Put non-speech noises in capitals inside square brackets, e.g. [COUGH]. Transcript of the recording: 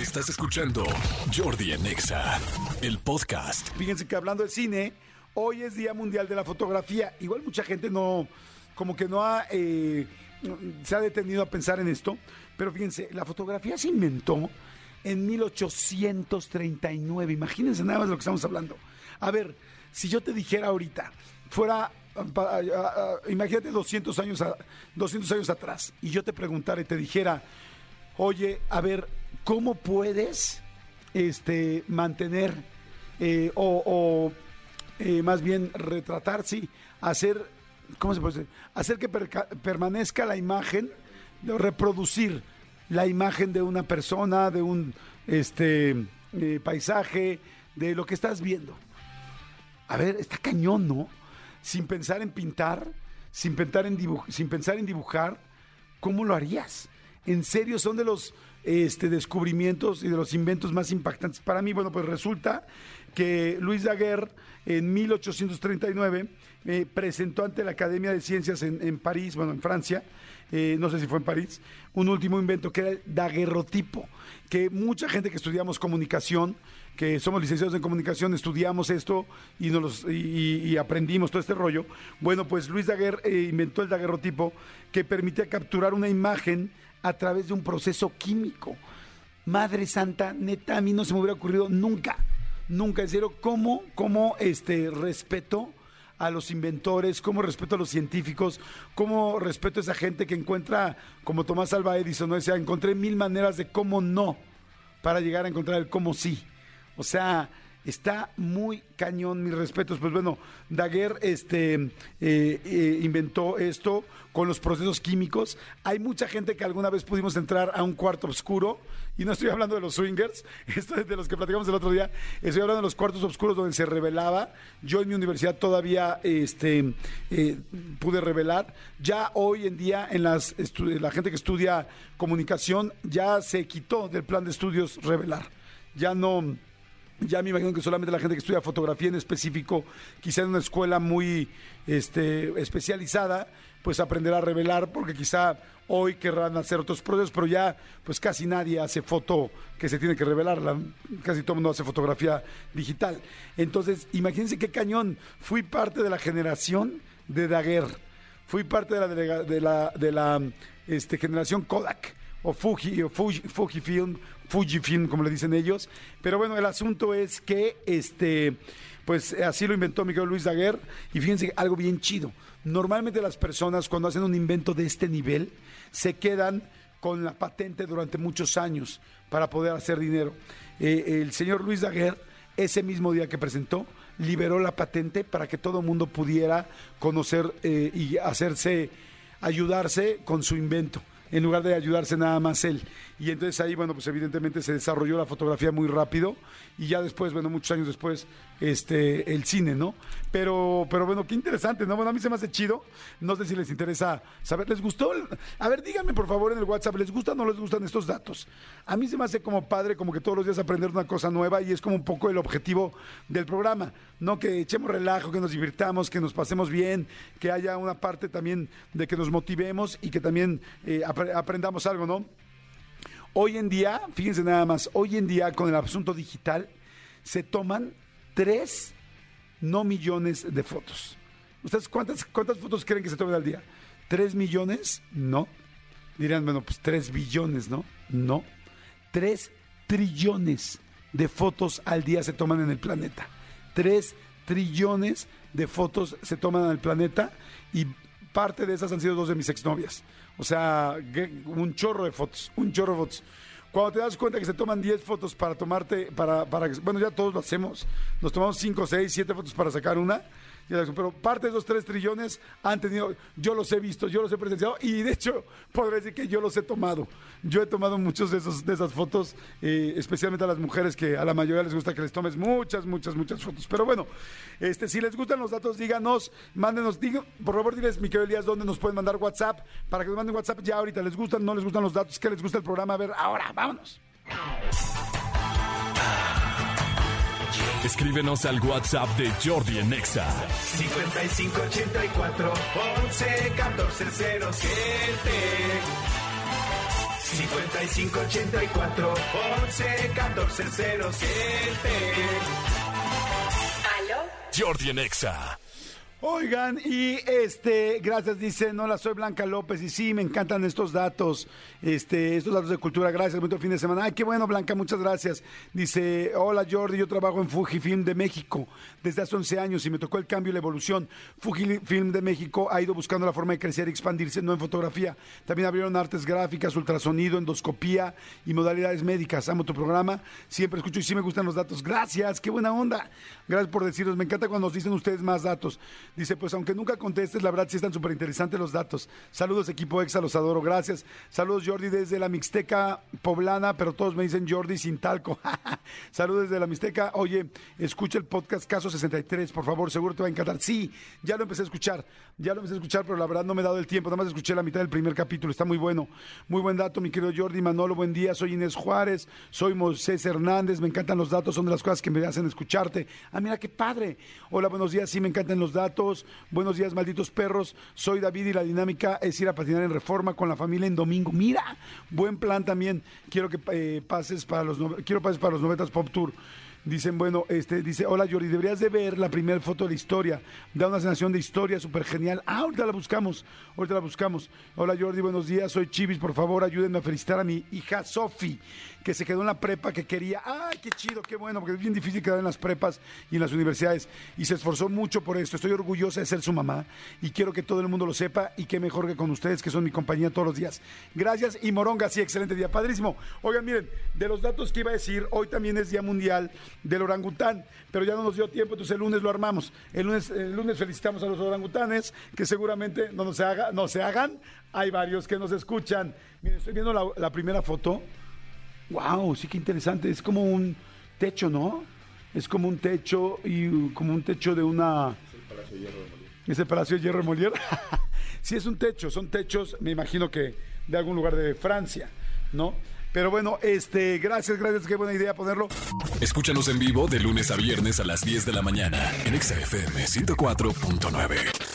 Estás escuchando Jordi en Exa, el podcast. Fíjense que hablando de cine, hoy es Día Mundial de la Fotografía. Igual mucha gente no, como que no ha, eh, se ha detenido a pensar en esto, pero fíjense, la fotografía se inventó en 1839. Imagínense nada más lo que estamos hablando. A ver, si yo te dijera ahorita, fuera, imagínate 200 años, a- 200 años atrás, y yo te preguntara y te dijera, oye, a ver, ¿cómo puedes este, mantener eh, o, eh, más bien retratar, sí, hacer, ¿cómo se puede decir? Hacer que permanezca la imagen, reproducir la imagen de una persona, de un este, eh, paisaje, de lo que estás viendo. A ver, está cañón, ¿no? Sin pensar en pintar, sin pensar en, sin pensar en dibujar, ¿cómo lo harías? En serio, son de los este, descubrimientos y de los inventos más impactantes. Para mí, bueno, pues resulta que Luis Daguerre en 1839 eh, presentó ante la Academia de Ciencias en, París, bueno, en Francia, eh, no sé si fue en París, un último invento que era el daguerrotipo, que mucha gente que estudiamos comunicación, que somos licenciados en comunicación, estudiamos esto y, nos los- y aprendimos todo este rollo. Bueno, pues Luis Daguerre eh, inventó el daguerrotipo que permitía capturar una imagen a través de un proceso químico. Madre Santa, neta, a mí no se me hubiera ocurrido nunca, nunca, en serio, cómo, cómo este, respeto a los inventores, cómo respeto a los científicos, cómo respeto a esa gente que encuentra, como Tomás Alba Edison, ¿no? decía, encontré mil maneras de cómo no para llegar a encontrar el cómo sí. O sea, está muy cañón, mis respetos. Pues bueno, Daguerre este, eh, eh, inventó esto con los procesos químicos. Hay mucha gente que alguna vez pudimos entrar a un cuarto oscuro, y no estoy [LAUGHS] hablando de los swingers, esto es de los que platicamos el otro día, estoy hablando de los cuartos oscuros donde se revelaba. Yo en mi universidad todavía este, eh, pude revelar. Ya hoy en día, en las la gente que estudia comunicación, ya se quitó del plan de estudios revelar. Ya no ya me imagino que solamente la gente que estudia fotografía en específico, quizá en una escuela muy este, especializada, pues aprenderá a revelar, porque quizá hoy querrán hacer otros procesos, pero ya pues casi nadie hace foto que se tiene que revelar, la- casi todo mundo hace fotografía digital. Entonces, imagínense qué cañón, fui parte de la generación de Daguerre, fui parte de la, de la, de la este, generación Kodak o Fuji, o Fuji, Fujifilm, Fujifilm, como le dicen ellos. Pero bueno, el asunto es que este, pues así lo inventó Miguel Luis Daguerre. Y fíjense algo bien chido. Normalmente las personas cuando hacen un invento de este nivel se quedan con la patente durante muchos años para poder hacer dinero. Eh, el señor Luis Daguerre, ese mismo día que presentó, liberó la patente para que todo el mundo pudiera conocer eh, y hacerse, ayudarse con su invento en lugar de ayudarse nada más él. Y entonces ahí, bueno, pues evidentemente se desarrolló la fotografía muy rápido y ya después, bueno, muchos años después, este, el cine, ¿no? Pero, pero bueno, qué interesante, ¿no? Bueno, a mí se me hace chido. No sé si les interesa saber, ¿les gustó? A ver, díganme por favor en el WhatsApp, ¿les gustan o no les gustan estos datos? A mí se me hace como padre, como que todos los días aprender una cosa nueva y es como un poco el objetivo del programa, ¿no? Que echemos relajo, que nos divirtamos, que nos pasemos bien, que haya una parte también de que nos motivemos y que también eh, aprendamos algo, ¿no? Hoy en día, fíjense nada más, hoy en día con el asunto digital se toman tres, no millones de fotos. ¿Ustedes cuántas, cuántas fotos creen que se toman al día? ¿Tres millones? No. Dirán, bueno, pues tres billones, ¿no? No. Tres trillones de fotos al día se toman en el planeta. Tres trillones de fotos se toman en el planeta y parte de esas han sido dos de mis exnovias. O sea, un chorro de fotos, un chorro de fotos. Cuando te das cuenta que se toman 10 fotos para tomarte, para, para, bueno, ya todos lo hacemos. Nos tomamos 5, 6, 7 fotos para sacar una. Pero parte de esos 3 trillones han tenido, yo los he visto, yo los he presenciado y de hecho podré decir que yo los he tomado. Yo he tomado muchos de, de esas fotos, eh, especialmente a las mujeres que a la mayoría les gusta que les tomes muchas, muchas, muchas fotos. Pero bueno, este, si les gustan los datos, díganos, mándenos, por favor, diles, mi querido Elías, dónde nos pueden mandar WhatsApp para que nos manden WhatsApp ya ahorita. ¿Les gustan, no les gustan los datos? ¿Qué les gusta el programa? A ver, ahora, vámonos. Escríbenos al WhatsApp de Jordi en Exa. 5584 11 14 07 5584 11 14 07. ¿Aló? Jordi en Exa. Oigan, y este, gracias, dice, hola, soy Blanca López, y sí, me encantan estos datos, este, estos datos de cultura, gracias, bonito fin de semana. Ay, qué bueno, Blanca, muchas gracias. Dice, hola Jordi, yo trabajo en Fujifilm de México desde hace 11 años y me tocó el cambio y la evolución. Fujifilm de México ha ido buscando la forma de crecer y expandirse, no en fotografía. También abrieron artes gráficas, ultrasonido, endoscopía y modalidades médicas. Amo tu programa, siempre escucho y sí me gustan los datos. Gracias, qué buena onda. Gracias por decirnos, me encanta cuando nos dicen ustedes más datos. Dice, pues aunque nunca contestes, la verdad sí están súper interesantes los datos. Saludos, equipo EXA, los adoro, gracias. Saludos, Jordi, desde la Mixteca poblana, pero todos me dicen Jordi sin talco. [LAUGHS] Saludos desde la Mixteca. Oye, escucha el podcast Caso 63, por favor, seguro te va a encantar. Sí, ya lo empecé a escuchar, ya lo empecé a escuchar, pero la verdad no me he dado el tiempo, nada más escuché la mitad del primer capítulo, está muy bueno. Muy buen dato, mi querido Jordi Manolo, buen día, soy Inés Juárez, soy Moisés Hernández, me encantan los datos, son de las cosas que me hacen escucharte. Ah, mira qué padre. Hola, buenos días, sí, me encantan los datos. Buenos días, malditos perros. Soy David y la dinámica es ir a patinar en Reforma con la familia en domingo. Mira, buen plan también. Quiero que eh, pases para los quiero pases para los novetas Pop Tour. Dicen, bueno, este, dice, hola Jordi, deberías de ver la primera foto de la historia. Da una sensación de historia súper genial. Ah, ahorita la buscamos, ahorita la buscamos. Hola Jordi, buenos días, soy Chivis, por favor, ayúdenme a felicitar a mi hija Sofi, que se quedó en la prepa que quería. Ay, qué chido, qué bueno, porque es bien difícil quedar en las prepas y en las universidades. Y se esforzó mucho por esto. Estoy orgullosa de ser su mamá y quiero que todo el mundo lo sepa y qué mejor que con ustedes, que son mi compañía todos los días. Gracias y Moronga, sí, excelente día, padrísimo. Oigan, miren, de los datos que iba a decir, hoy también es Día Mundial del Orangután, pero ya no nos dio tiempo, entonces el lunes lo armamos. El lunes, el lunes felicitamos a los orangutanes, que seguramente no, nos se hagan. Hay varios que nos escuchan. Miren, estoy viendo la, primera foto. Wow, sí que interesante. Es como un techo, ¿no? Es como un techo y como un techo de una. Es el Palacio de Hierro de Molière. [LAUGHS] sí, es un techo. Son techos, me imagino que de algún lugar de Francia, ¿no? Pero bueno, este, gracias, gracias, qué buena idea ponerlo. Escúchanos en vivo de lunes a viernes a las 10 de la mañana en Exa FM 104.9.